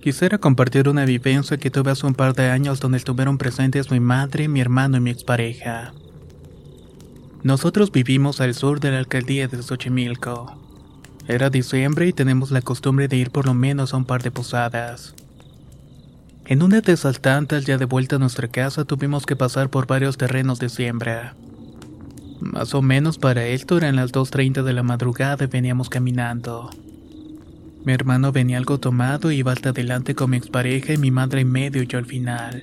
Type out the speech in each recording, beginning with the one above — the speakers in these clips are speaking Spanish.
Quisiera compartir una vivencia que tuve hace un par de años donde estuvieron presentes mi madre, mi hermano y mi expareja. Nosotros vivimos al sur de la alcaldía de Xochimilco. Era diciembre y tenemos la costumbre de ir por lo menos a un par de posadas. En una de esas tantas, ya de vuelta a nuestra casa, tuvimos que pasar por varios terrenos de siembra. Más o menos para esto eran las 2.30 de la madrugada veníamos caminando. Mi hermano venía algo tomado y iba hasta adelante con mi expareja y mi madre en medio y yo al final.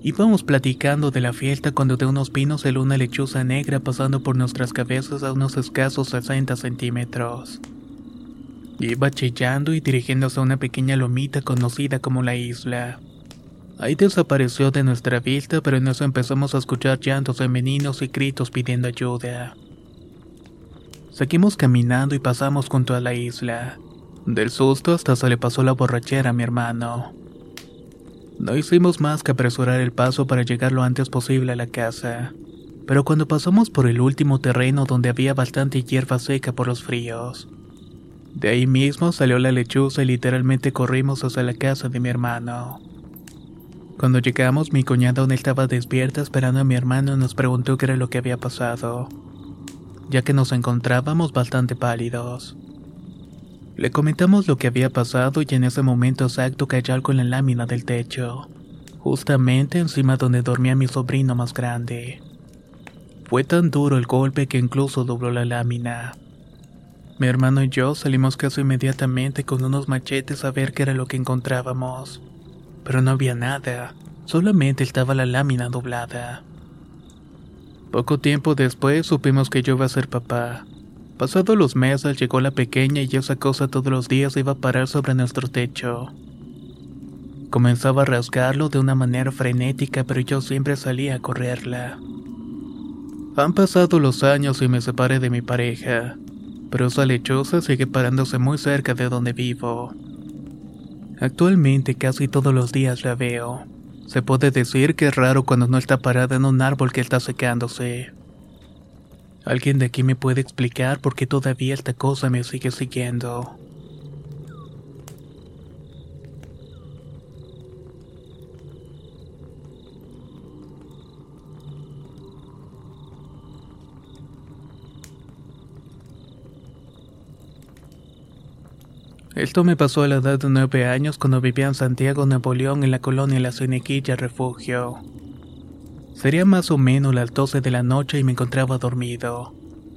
Íbamos platicando de la fiesta cuando de unos pinos salió una lechuza negra pasando por nuestras cabezas a unos escasos 60 centímetros. Iba chillando y dirigiéndose a una pequeña lomita conocida como la isla. Ahí desapareció de nuestra vista, pero en eso empezamos a escuchar llantos femeninos y gritos pidiendo ayuda. Seguimos caminando y pasamos junto a la isla. Del susto hasta se le pasó la borrachera a mi hermano. No hicimos más que apresurar el paso para llegar lo antes posible a la casa. Pero cuando pasamos por el último terreno donde había bastante hierba seca por los fríos, de ahí mismo salió la lechuza y literalmente corrimos hacia la casa de mi hermano. Cuando llegamos, mi cuñada aún estaba despierta esperando a mi hermano y nos preguntó qué era lo que había pasado, ya que nos encontrábamos bastante pálidos. Le comentamos lo que había pasado y en ese momento exacto cayó algo en la lámina del techo, justamente encima donde dormía mi sobrino más grande. Fue tan duro el golpe que incluso dobló la lámina. Mi hermano y yo salimos casi inmediatamente con unos machetes a ver qué era lo que encontrábamos. Pero no había nada, solamente estaba la lámina doblada. Poco tiempo después supimos que yo iba a ser papá. Pasados los meses llegó la pequeña y esa cosa todos los días iba a parar sobre nuestro techo. Comenzaba a rasgarlo de una manera frenética, pero yo siempre salía a correrla. Han pasado los años y me separé de mi pareja, pero esa lechosa sigue parándose muy cerca de donde vivo. Actualmente casi todos los días la veo. Se puede decir que es raro cuando no está parada en un árbol que está secándose. ¿Alguien de aquí me puede explicar por qué todavía esta cosa me sigue siguiendo? Esto me pasó a la edad de nueve años cuando vivía en Santiago, Nuevo León, en la colonia La Cinequilla Refugio. Sería más o menos las 12 de la noche y me encontraba dormido,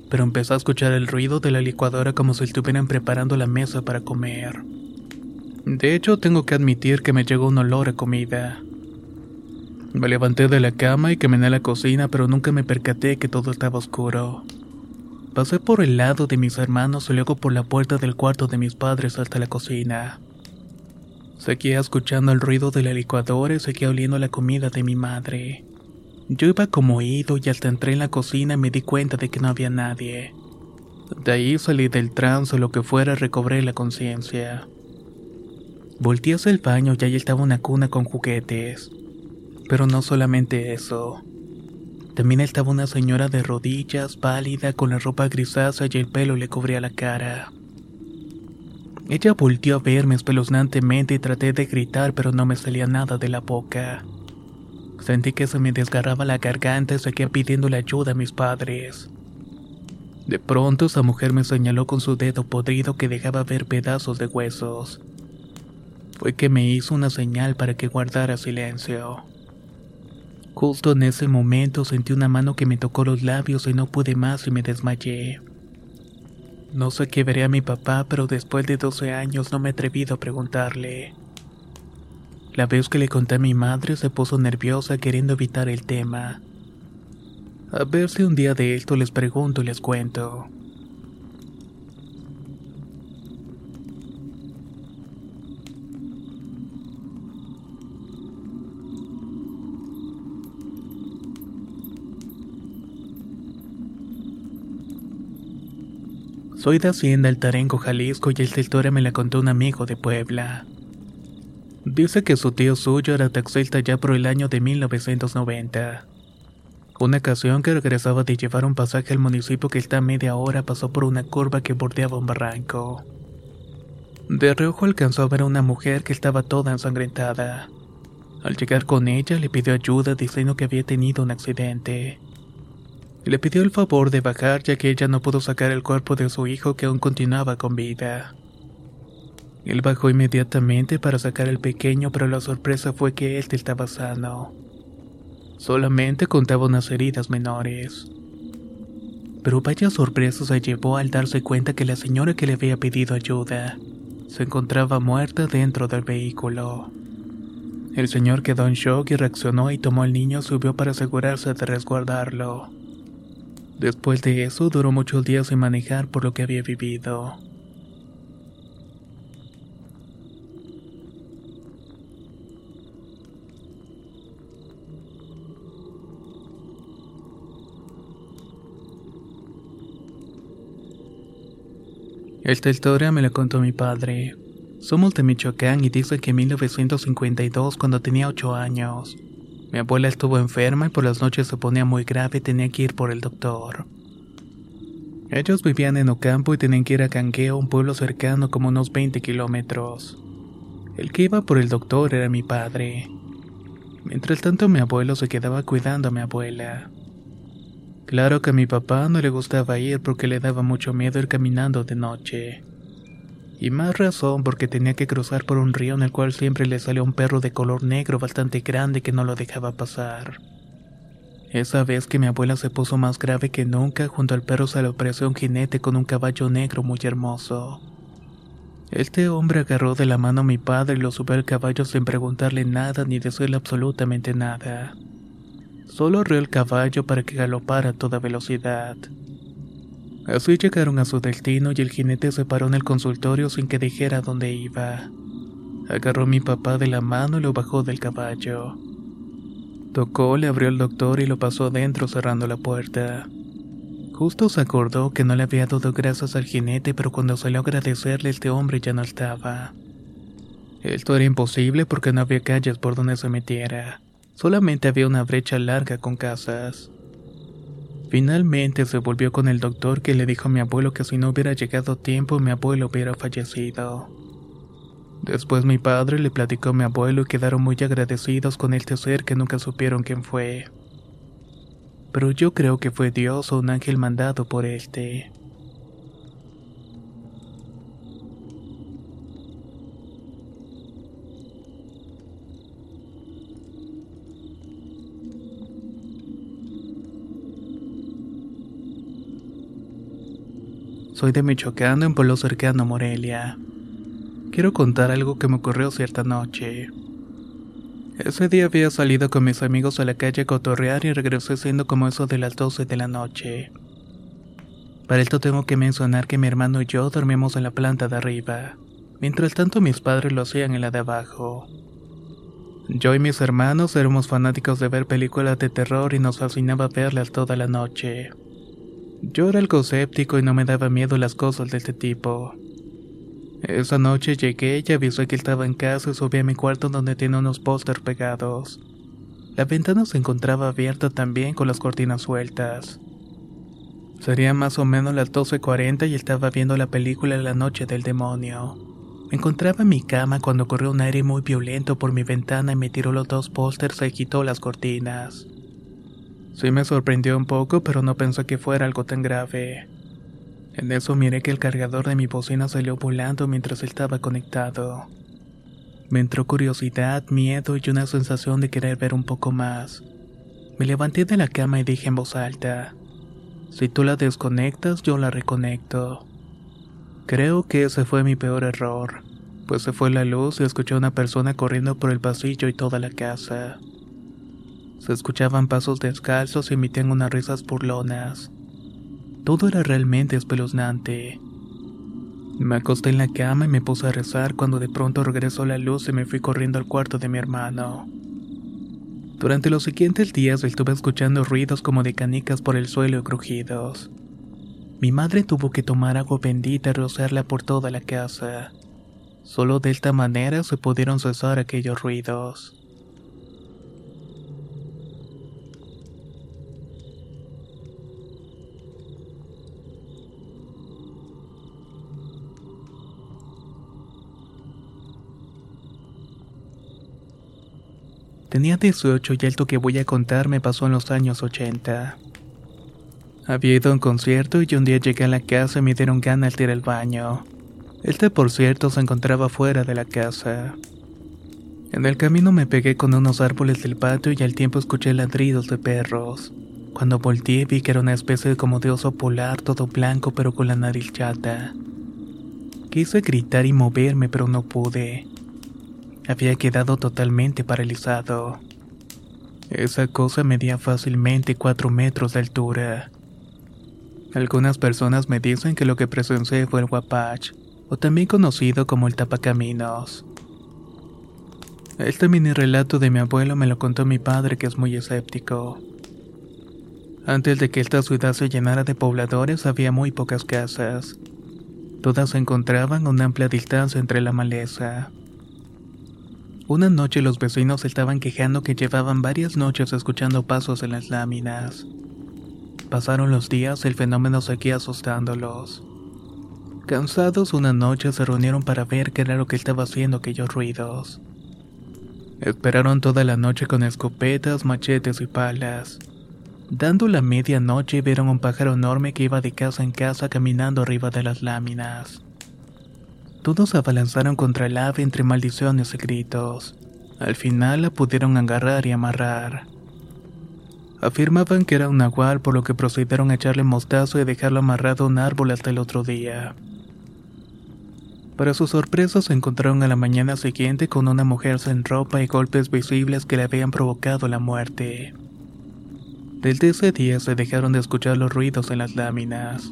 pero empecé a escuchar el ruido de la licuadora como si estuvieran preparando la mesa para comer. De hecho, tengo que admitir que me llegó un olor a comida. Me levanté de la cama y caminé a la cocina, pero nunca me percaté que todo estaba oscuro. Pasé por el lado de mis hermanos y luego por la puerta del cuarto de mis padres hasta la cocina. Seguía escuchando el ruido de la licuadora y seguía oliendo la comida de mi madre. Yo iba como oído y hasta entré en la cocina me di cuenta de que no había nadie. De ahí salí del trance o lo que fuera recobré la conciencia. Volté hacia el baño y ahí estaba una cuna con juguetes. Pero no solamente eso. También estaba una señora de rodillas, pálida, con la ropa grisácea y el pelo le cubría la cara. Ella volteó a verme espeluznantemente y traté de gritar, pero no me salía nada de la boca. Sentí que se me desgarraba la garganta y seguía pidiéndole ayuda a mis padres. De pronto esa mujer me señaló con su dedo podrido que dejaba ver pedazos de huesos. Fue que me hizo una señal para que guardara silencio. Justo en ese momento sentí una mano que me tocó los labios y no pude más y me desmayé. No sé qué veré a mi papá, pero después de 12 años no me he atrevido a preguntarle. La vez que le conté a mi madre se puso nerviosa queriendo evitar el tema. A ver si un día de esto les pregunto y les cuento. Soy de Hacienda El Tarengo, Jalisco y esta historia me la contó un amigo de Puebla. Dice que su tío suyo era taxista ya por el año de 1990. Una ocasión que regresaba de llevar un pasaje al municipio que está a media hora pasó por una curva que bordeaba un barranco. De reojo alcanzó a ver a una mujer que estaba toda ensangrentada. Al llegar con ella le pidió ayuda diciendo que había tenido un accidente. Le pidió el favor de bajar ya que ella no pudo sacar el cuerpo de su hijo que aún continuaba con vida. Él bajó inmediatamente para sacar al pequeño, pero la sorpresa fue que él estaba sano. Solamente contaba unas heridas menores. Pero vaya sorpresa se llevó al darse cuenta que la señora que le había pedido ayuda se encontraba muerta dentro del vehículo. El señor quedó en shock y reaccionó y tomó al niño y subió para asegurarse de resguardarlo. Después de eso duró muchos días sin manejar por lo que había vivido. Esta historia me la contó mi padre. Somos de Michoacán y dice que en 1952, cuando tenía 8 años, mi abuela estuvo enferma y por las noches se ponía muy grave y tenía que ir por el doctor. Ellos vivían en Ocampo y tenían que ir a Canqueo, un pueblo cercano como unos 20 kilómetros. El que iba por el doctor era mi padre. Mientras tanto mi abuelo se quedaba cuidando a mi abuela. Claro que a mi papá no le gustaba ir porque le daba mucho miedo ir caminando de noche. Y más razón porque tenía que cruzar por un río en el cual siempre le salía un perro de color negro bastante grande que no lo dejaba pasar. Esa vez que mi abuela se puso más grave que nunca, junto al perro se le ofreció un jinete con un caballo negro muy hermoso. Este hombre agarró de la mano a mi padre y lo subió al caballo sin preguntarle nada ni decirle absolutamente nada. Solo arreó el caballo para que galopara a toda velocidad. Así llegaron a su destino y el jinete se paró en el consultorio sin que dijera dónde iba. Agarró a mi papá de la mano y lo bajó del caballo. Tocó, le abrió el doctor y lo pasó adentro cerrando la puerta. Justo se acordó que no le había dado gracias al jinete, pero cuando salió a agradecerle este hombre ya no estaba. Esto era imposible porque no había calles por donde se metiera. Solamente había una brecha larga con casas. Finalmente se volvió con el doctor que le dijo a mi abuelo que si no hubiera llegado tiempo mi abuelo hubiera fallecido. Después mi padre le platicó a mi abuelo y quedaron muy agradecidos con este ser que nunca supieron quién fue. Pero yo creo que fue Dios o un ángel mandado por este. Soy de Michoacán, en pueblo cercano Morelia. Quiero contar algo que me ocurrió cierta noche. Ese día había salido con mis amigos a la calle a cotorrear y regresé siendo como eso de las 12 de la noche. Para esto tengo que mencionar que mi hermano y yo dormíamos en la planta de arriba, mientras tanto mis padres lo hacían en la de abajo. Yo y mis hermanos éramos fanáticos de ver películas de terror y nos fascinaba verlas toda la noche. Yo era algo escéptico y no me daba miedo las cosas de este tipo. Esa noche llegué y avisé que estaba en casa y subí a mi cuarto donde tiene unos pósters pegados. La ventana se encontraba abierta también con las cortinas sueltas. Sería más o menos las 12.40 y estaba viendo la película La Noche del Demonio. Me encontraba en mi cama cuando corrió un aire muy violento por mi ventana y me tiró los dos pósters y quitó las cortinas. Sí me sorprendió un poco, pero no pensé que fuera algo tan grave. En eso miré que el cargador de mi bocina salió volando mientras estaba conectado. Me entró curiosidad, miedo y una sensación de querer ver un poco más. Me levanté de la cama y dije en voz alta, si tú la desconectas, yo la reconecto. Creo que ese fue mi peor error, pues se fue la luz y escuché a una persona corriendo por el pasillo y toda la casa. Se escuchaban pasos descalzos y emitían unas risas burlonas. Todo era realmente espeluznante. Me acosté en la cama y me puse a rezar cuando de pronto regresó la luz y me fui corriendo al cuarto de mi hermano. Durante los siguientes días estuve escuchando ruidos como de canicas por el suelo y crujidos. Mi madre tuvo que tomar agua bendita y rociarla por toda la casa. Solo de esta manera se pudieron cesar aquellos ruidos. Tenía 18 y esto que voy a contar me pasó en los años 80. Había ido a un concierto y un día llegué a la casa y me dieron ganas de ir al baño. Este, por cierto, se encontraba fuera de la casa. En el camino me pegué con unos árboles del patio y al tiempo escuché ladridos de perros. Cuando volteé vi que era una especie como de oso polar todo blanco pero con la nariz chata. Quise gritar y moverme pero no pude. Había quedado totalmente paralizado. Esa cosa medía fácilmente cuatro metros de altura. Algunas personas me dicen que lo que presencié fue el Wapach, o también conocido como el tapacaminos. Este mini relato de mi abuelo me lo contó mi padre que es muy escéptico. Antes de que esta ciudad se llenara de pobladores había muy pocas casas. Todas se encontraban a una amplia distancia entre la maleza. Una noche los vecinos estaban quejando que llevaban varias noches escuchando pasos en las láminas. Pasaron los días, el fenómeno seguía asustándolos. Cansados una noche se reunieron para ver qué era lo que estaba haciendo aquellos ruidos. Esperaron toda la noche con escopetas, machetes y palas. Dando la medianoche vieron un pájaro enorme que iba de casa en casa caminando arriba de las láminas. Todos se abalanzaron contra el ave entre maldiciones y gritos. Al final la pudieron agarrar y amarrar. Afirmaban que era un nahual por lo que procedieron a echarle mostazo y dejarlo amarrado a un árbol hasta el otro día. Para su sorpresa se encontraron a la mañana siguiente con una mujer sin ropa y golpes visibles que le habían provocado la muerte. Desde ese día se dejaron de escuchar los ruidos en las láminas.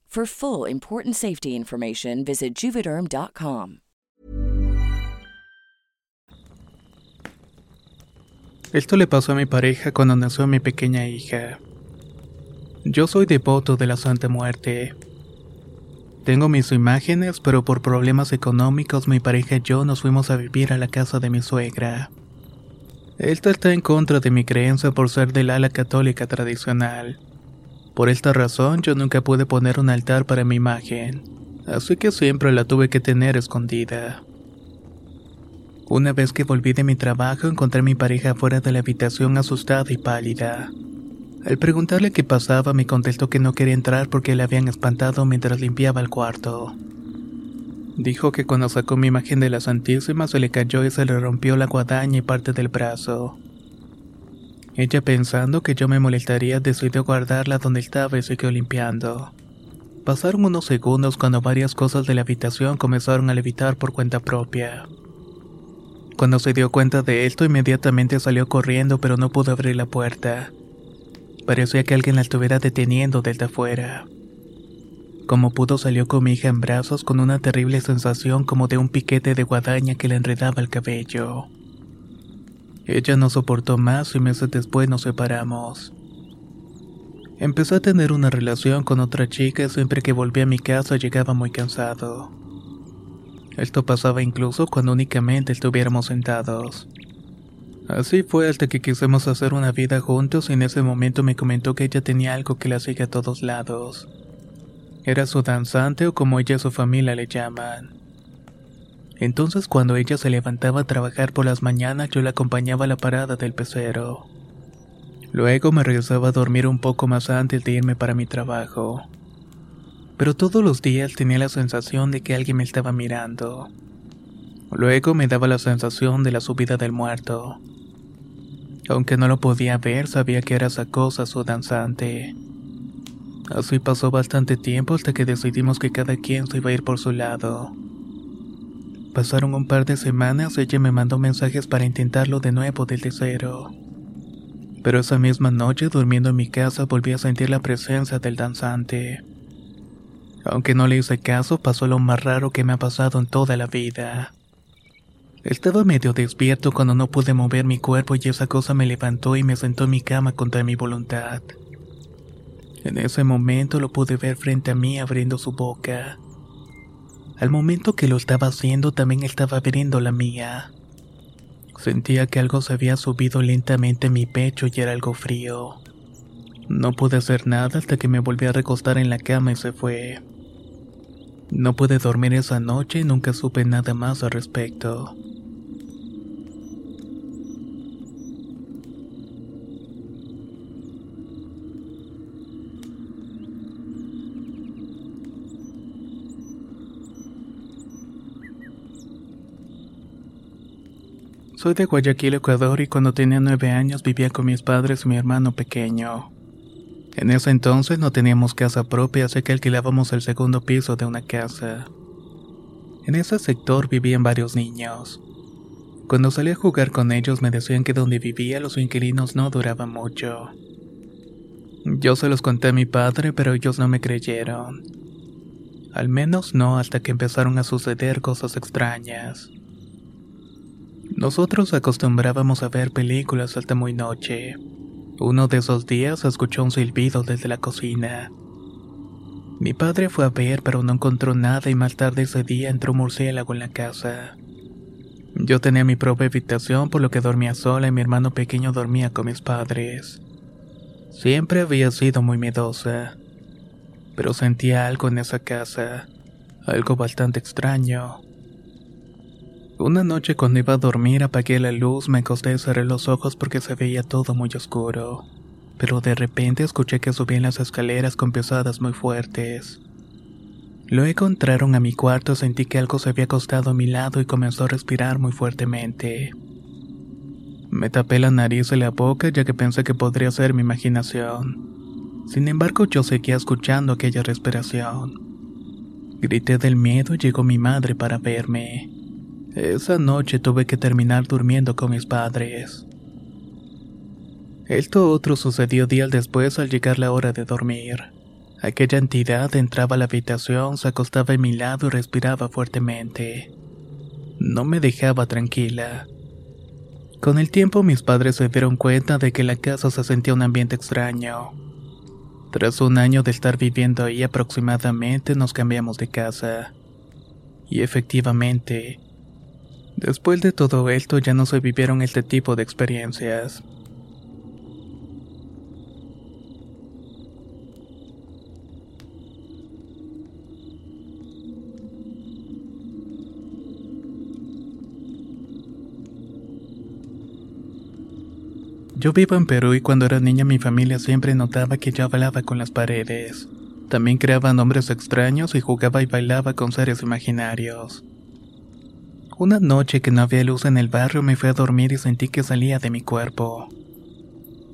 For full important safety information, visit juvederm.com. Esto le pasó a mi pareja cuando nació mi pequeña hija. Yo soy devoto de la Santa Muerte. Tengo mis imágenes, pero por problemas económicos mi pareja y yo nos fuimos a vivir a la casa de mi suegra. Esta está en contra de mi creencia por ser del ala católica tradicional. Por esta razón yo nunca pude poner un altar para mi imagen, así que siempre la tuve que tener escondida. Una vez que volví de mi trabajo encontré a mi pareja fuera de la habitación asustada y pálida. Al preguntarle qué pasaba, me contestó que no quería entrar porque le habían espantado mientras limpiaba el cuarto. Dijo que cuando sacó mi imagen de la Santísima se le cayó y se le rompió la guadaña y parte del brazo. Ella pensando que yo me molestaría decidió guardarla donde estaba y siguió limpiando. Pasaron unos segundos cuando varias cosas de la habitación comenzaron a levitar por cuenta propia. Cuando se dio cuenta de esto inmediatamente salió corriendo pero no pudo abrir la puerta. Parecía que alguien la estuviera deteniendo desde afuera. Como pudo salió con mi hija en brazos con una terrible sensación como de un piquete de guadaña que le enredaba el cabello. Ella no soportó más y meses después nos separamos. Empezó a tener una relación con otra chica y siempre que volvía a mi casa llegaba muy cansado. Esto pasaba incluso cuando únicamente estuviéramos sentados. Así fue hasta que quisimos hacer una vida juntos y en ese momento me comentó que ella tenía algo que la sigue a todos lados. Era su danzante o como ella y su familia le llaman. Entonces cuando ella se levantaba a trabajar por las mañanas yo la acompañaba a la parada del pecero. Luego me regresaba a dormir un poco más antes de irme para mi trabajo. Pero todos los días tenía la sensación de que alguien me estaba mirando. Luego me daba la sensación de la subida del muerto. Aunque no lo podía ver, sabía que era esa cosa su danzante. Así pasó bastante tiempo hasta que decidimos que cada quien se iba a ir por su lado. Pasaron un par de semanas, ella me mandó mensajes para intentarlo de nuevo desde cero. Pero esa misma noche, durmiendo en mi casa, volví a sentir la presencia del danzante. Aunque no le hice caso, pasó lo más raro que me ha pasado en toda la vida. Estaba medio despierto cuando no pude mover mi cuerpo y esa cosa me levantó y me sentó en mi cama contra mi voluntad. En ese momento lo pude ver frente a mí abriendo su boca. Al momento que lo estaba haciendo también estaba abriendo la mía. Sentía que algo se había subido lentamente en mi pecho y era algo frío. No pude hacer nada hasta que me volví a recostar en la cama y se fue. No pude dormir esa noche y nunca supe nada más al respecto. Soy de Guayaquil, Ecuador y cuando tenía nueve años vivía con mis padres y mi hermano pequeño. En ese entonces no teníamos casa propia, así que alquilábamos el segundo piso de una casa. En ese sector vivían varios niños. Cuando salí a jugar con ellos me decían que donde vivía los inquilinos no duraban mucho. Yo se los conté a mi padre, pero ellos no me creyeron. Al menos no hasta que empezaron a suceder cosas extrañas. Nosotros acostumbrábamos a ver películas hasta muy noche. Uno de esos días escuchó un silbido desde la cocina. Mi padre fue a ver pero no encontró nada y más tarde ese día entró murciélago en la casa. Yo tenía mi propia habitación por lo que dormía sola y mi hermano pequeño dormía con mis padres. Siempre había sido muy miedosa, pero sentía algo en esa casa, algo bastante extraño. Una noche cuando iba a dormir apagué la luz, me acosté y cerré los ojos porque se veía todo muy oscuro. Pero de repente escuché que subían las escaleras con pesadas muy fuertes. Luego entraron a mi cuarto, sentí que algo se había acostado a mi lado y comenzó a respirar muy fuertemente. Me tapé la nariz y la boca ya que pensé que podría ser mi imaginación. Sin embargo, yo seguía escuchando aquella respiración. Grité del miedo y llegó mi madre para verme. Esa noche tuve que terminar durmiendo con mis padres. Esto otro sucedió días después al llegar la hora de dormir. Aquella entidad entraba a la habitación, se acostaba a mi lado y respiraba fuertemente. No me dejaba tranquila. Con el tiempo mis padres se dieron cuenta de que la casa se sentía un ambiente extraño. Tras un año de estar viviendo ahí aproximadamente nos cambiamos de casa. Y efectivamente, después de todo esto ya no se vivieron este tipo de experiencias. Yo vivo en Perú y cuando era niña mi familia siempre notaba que yo hablaba con las paredes. También creaba nombres extraños y jugaba y bailaba con seres imaginarios. Una noche que no había luz en el barrio me fui a dormir y sentí que salía de mi cuerpo.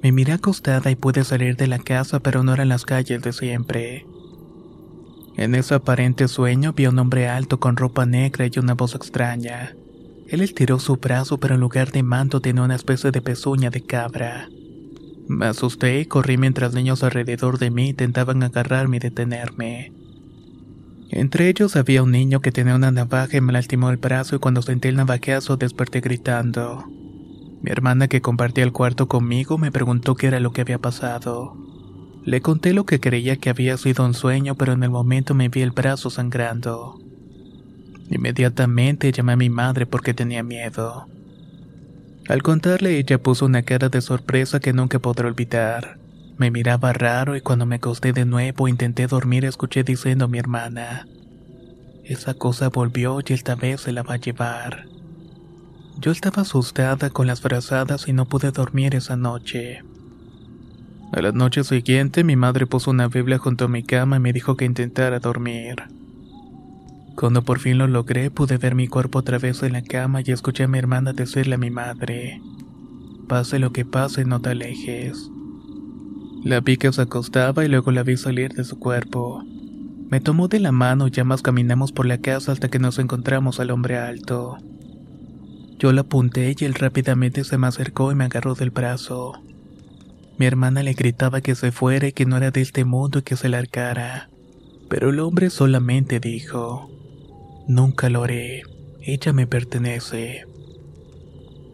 Me miré acostada y pude salir de la casa pero no eran las calles de siempre. En ese aparente sueño vi a un hombre alto con ropa negra y una voz extraña. Él estiró su brazo, pero en lugar de manto tenía una especie de pezuña de cabra. Me asusté y corrí mientras niños alrededor de mí intentaban agarrarme y detenerme. Entre ellos había un niño que tenía una navaja y me lastimó el brazo y cuando sentí el navajazo desperté gritando. Mi hermana que compartía el cuarto conmigo me preguntó qué era lo que había pasado. Le conté lo que creía que había sido un sueño, pero en el momento me vi el brazo sangrando. Inmediatamente llamé a mi madre porque tenía miedo. Al contarle ella puso una cara de sorpresa que nunca podré olvidar. Me miraba raro y cuando me acosté de nuevo intenté dormir escuché diciendo a mi hermana, esa cosa volvió y esta vez se la va a llevar. Yo estaba asustada con las frazadas y no pude dormir esa noche. A la noche siguiente mi madre puso una Biblia junto a mi cama y me dijo que intentara dormir. Cuando por fin lo logré, pude ver mi cuerpo otra vez en la cama y escuché a mi hermana decirle a mi madre, pase lo que pase, no te alejes. La vi que se acostaba y luego la vi salir de su cuerpo. Me tomó de la mano y ambas caminamos por la casa hasta que nos encontramos al hombre alto. Yo la apunté y él rápidamente se me acercó y me agarró del brazo. Mi hermana le gritaba que se fuera y que no era de este mundo y que se largara. Pero el hombre solamente dijo, Nunca lo haré. Ella me pertenece.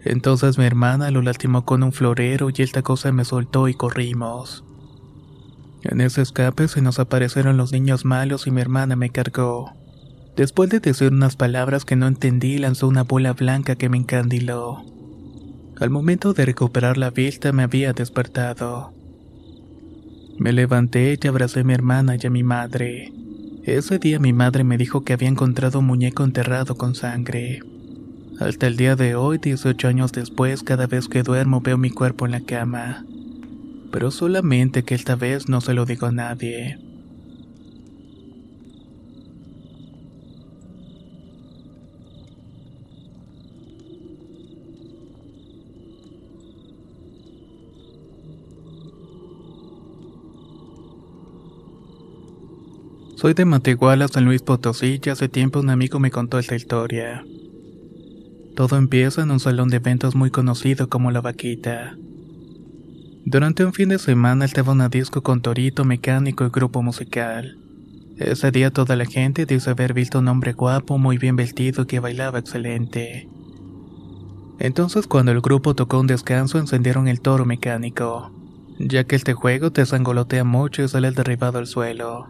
Entonces mi hermana lo lastimó con un florero y esta cosa me soltó y corrimos. En ese escape se nos aparecieron los niños malos y mi hermana me cargó. Después de decir unas palabras que no entendí, lanzó una bola blanca que me encandiló. Al momento de recuperar la vista me había despertado. Me levanté y abracé a mi hermana y a mi madre. Ese día mi madre me dijo que había encontrado un muñeco enterrado con sangre. Hasta el día de hoy, 18 años después, cada vez que duermo veo mi cuerpo en la cama. Pero solamente que esta vez no se lo digo a nadie. Soy de Matehuala, San Luis Potosí, y hace tiempo un amigo me contó esta historia. Todo empieza en un salón de eventos muy conocido como La Vaquita. Durante un fin de semana estaba una disco con Torito, Mecánico y grupo musical. Ese día toda la gente dice haber visto un hombre guapo, muy bien vestido que bailaba excelente. Entonces cuando el grupo tocó un descanso encendieron el toro mecánico, ya que este juego te sangolotea mucho y sale derribado al suelo.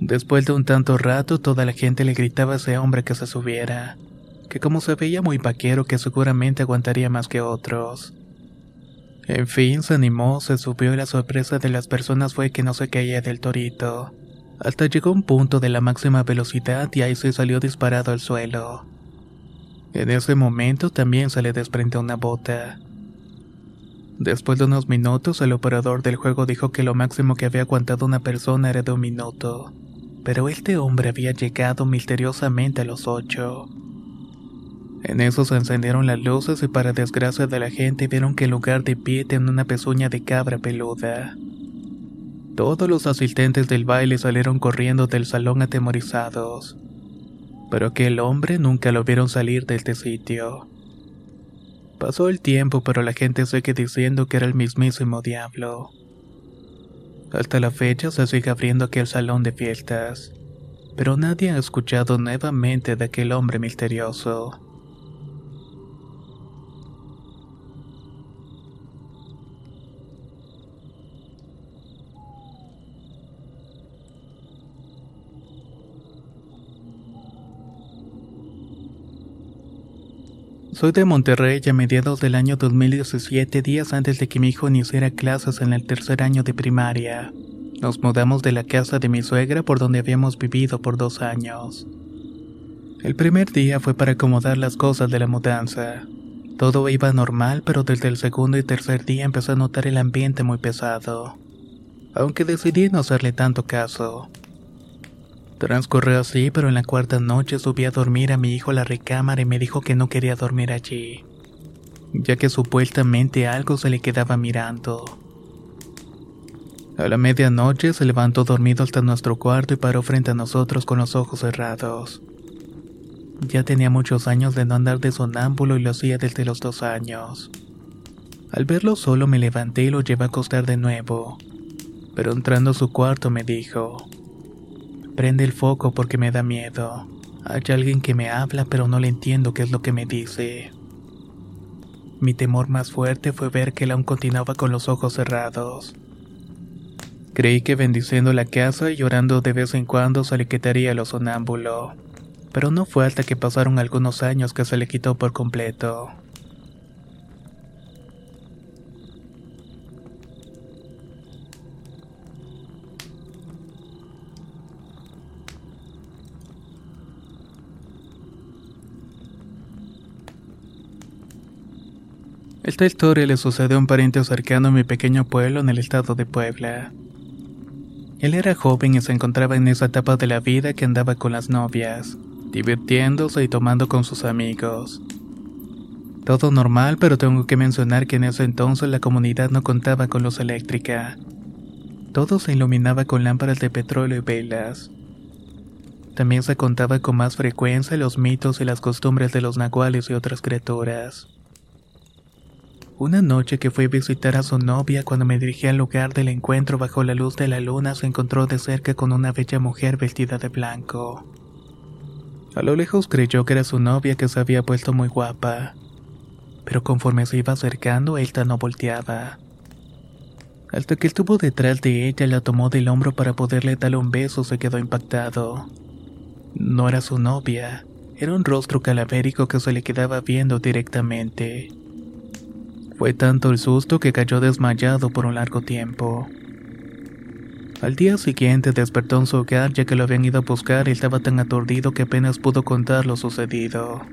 Después de un tanto rato, toda la gente le gritaba a ese hombre que se subiera, que como se veía muy vaquero que seguramente aguantaría más que otros. En fin, se animó, se subió y la sorpresa de las personas fue que no se caía del torito. Hasta llegó un punto de la máxima velocidad y ahí se salió disparado al suelo. En ese momento también se le desprendió una bota. Después de unos minutos, el operador del juego dijo que lo máximo que había aguantado una persona era de un minuto pero este hombre había llegado misteriosamente a los ocho. En eso se encendieron las luces y para desgracia de la gente vieron que el lugar de pie tenía una pezuña de cabra peluda. Todos los asistentes del baile salieron corriendo del salón atemorizados, pero aquel hombre nunca lo vieron salir de este sitio. Pasó el tiempo, pero la gente sigue diciendo que era el mismísimo diablo. Hasta la fecha se sigue abriendo aquel salón de fiestas, pero nadie ha escuchado nuevamente de aquel hombre misterioso. Soy de Monterrey y a mediados del año 2017, días antes de que mi hijo iniciara clases en el tercer año de primaria, nos mudamos de la casa de mi suegra por donde habíamos vivido por dos años. El primer día fue para acomodar las cosas de la mudanza. Todo iba normal, pero desde el segundo y tercer día empecé a notar el ambiente muy pesado. Aunque decidí no hacerle tanto caso. Transcurrió así, pero en la cuarta noche subí a dormir a mi hijo a la recámara y me dijo que no quería dormir allí, ya que supuestamente algo se le quedaba mirando. A la medianoche se levantó dormido hasta nuestro cuarto y paró frente a nosotros con los ojos cerrados. Ya tenía muchos años de no andar de sonámbulo y lo hacía desde los dos años. Al verlo solo me levanté y lo llevé a acostar de nuevo, pero entrando a su cuarto me dijo, prende el foco porque me da miedo. Hay alguien que me habla pero no le entiendo qué es lo que me dice. Mi temor más fuerte fue ver que él aún continuaba con los ojos cerrados. Creí que bendiciendo la casa y llorando de vez en cuando se le quitaría lo sonámbulo pero no fue hasta que pasaron algunos años que se le quitó por completo. Esta historia le sucedió a un pariente cercano en mi pequeño pueblo en el estado de Puebla. Él era joven y se encontraba en esa etapa de la vida que andaba con las novias divirtiéndose y tomando con sus amigos. Todo normal, pero tengo que mencionar que en ese entonces la comunidad no contaba con luz eléctrica. Todo se iluminaba con lámparas de petróleo y velas. También se contaba con más frecuencia los mitos y las costumbres de los nahuales y otras criaturas. Una noche que fui a visitar a su novia cuando me dirigí al lugar del encuentro bajo la luz de la luna se encontró de cerca con una bella mujer vestida de blanco. A lo lejos creyó que era su novia que se había puesto muy guapa, pero conforme se iba acercando, esta no volteaba. Hasta que estuvo detrás de ella, la tomó del hombro para poderle darle un beso, se quedó impactado. No era su novia, era un rostro calavérico que se le quedaba viendo directamente. Fue tanto el susto que cayó desmayado por un largo tiempo. Al día siguiente despertó en su hogar ya que lo habían ido a buscar y estaba tan aturdido que apenas pudo contar lo sucedido.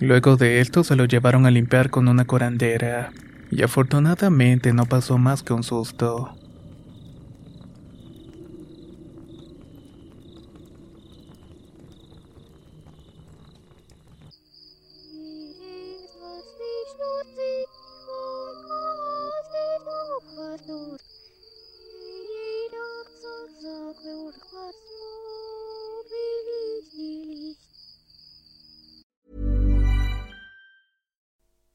Luego de esto se lo llevaron a limpiar con una corandera, y afortunadamente no pasó más que un susto.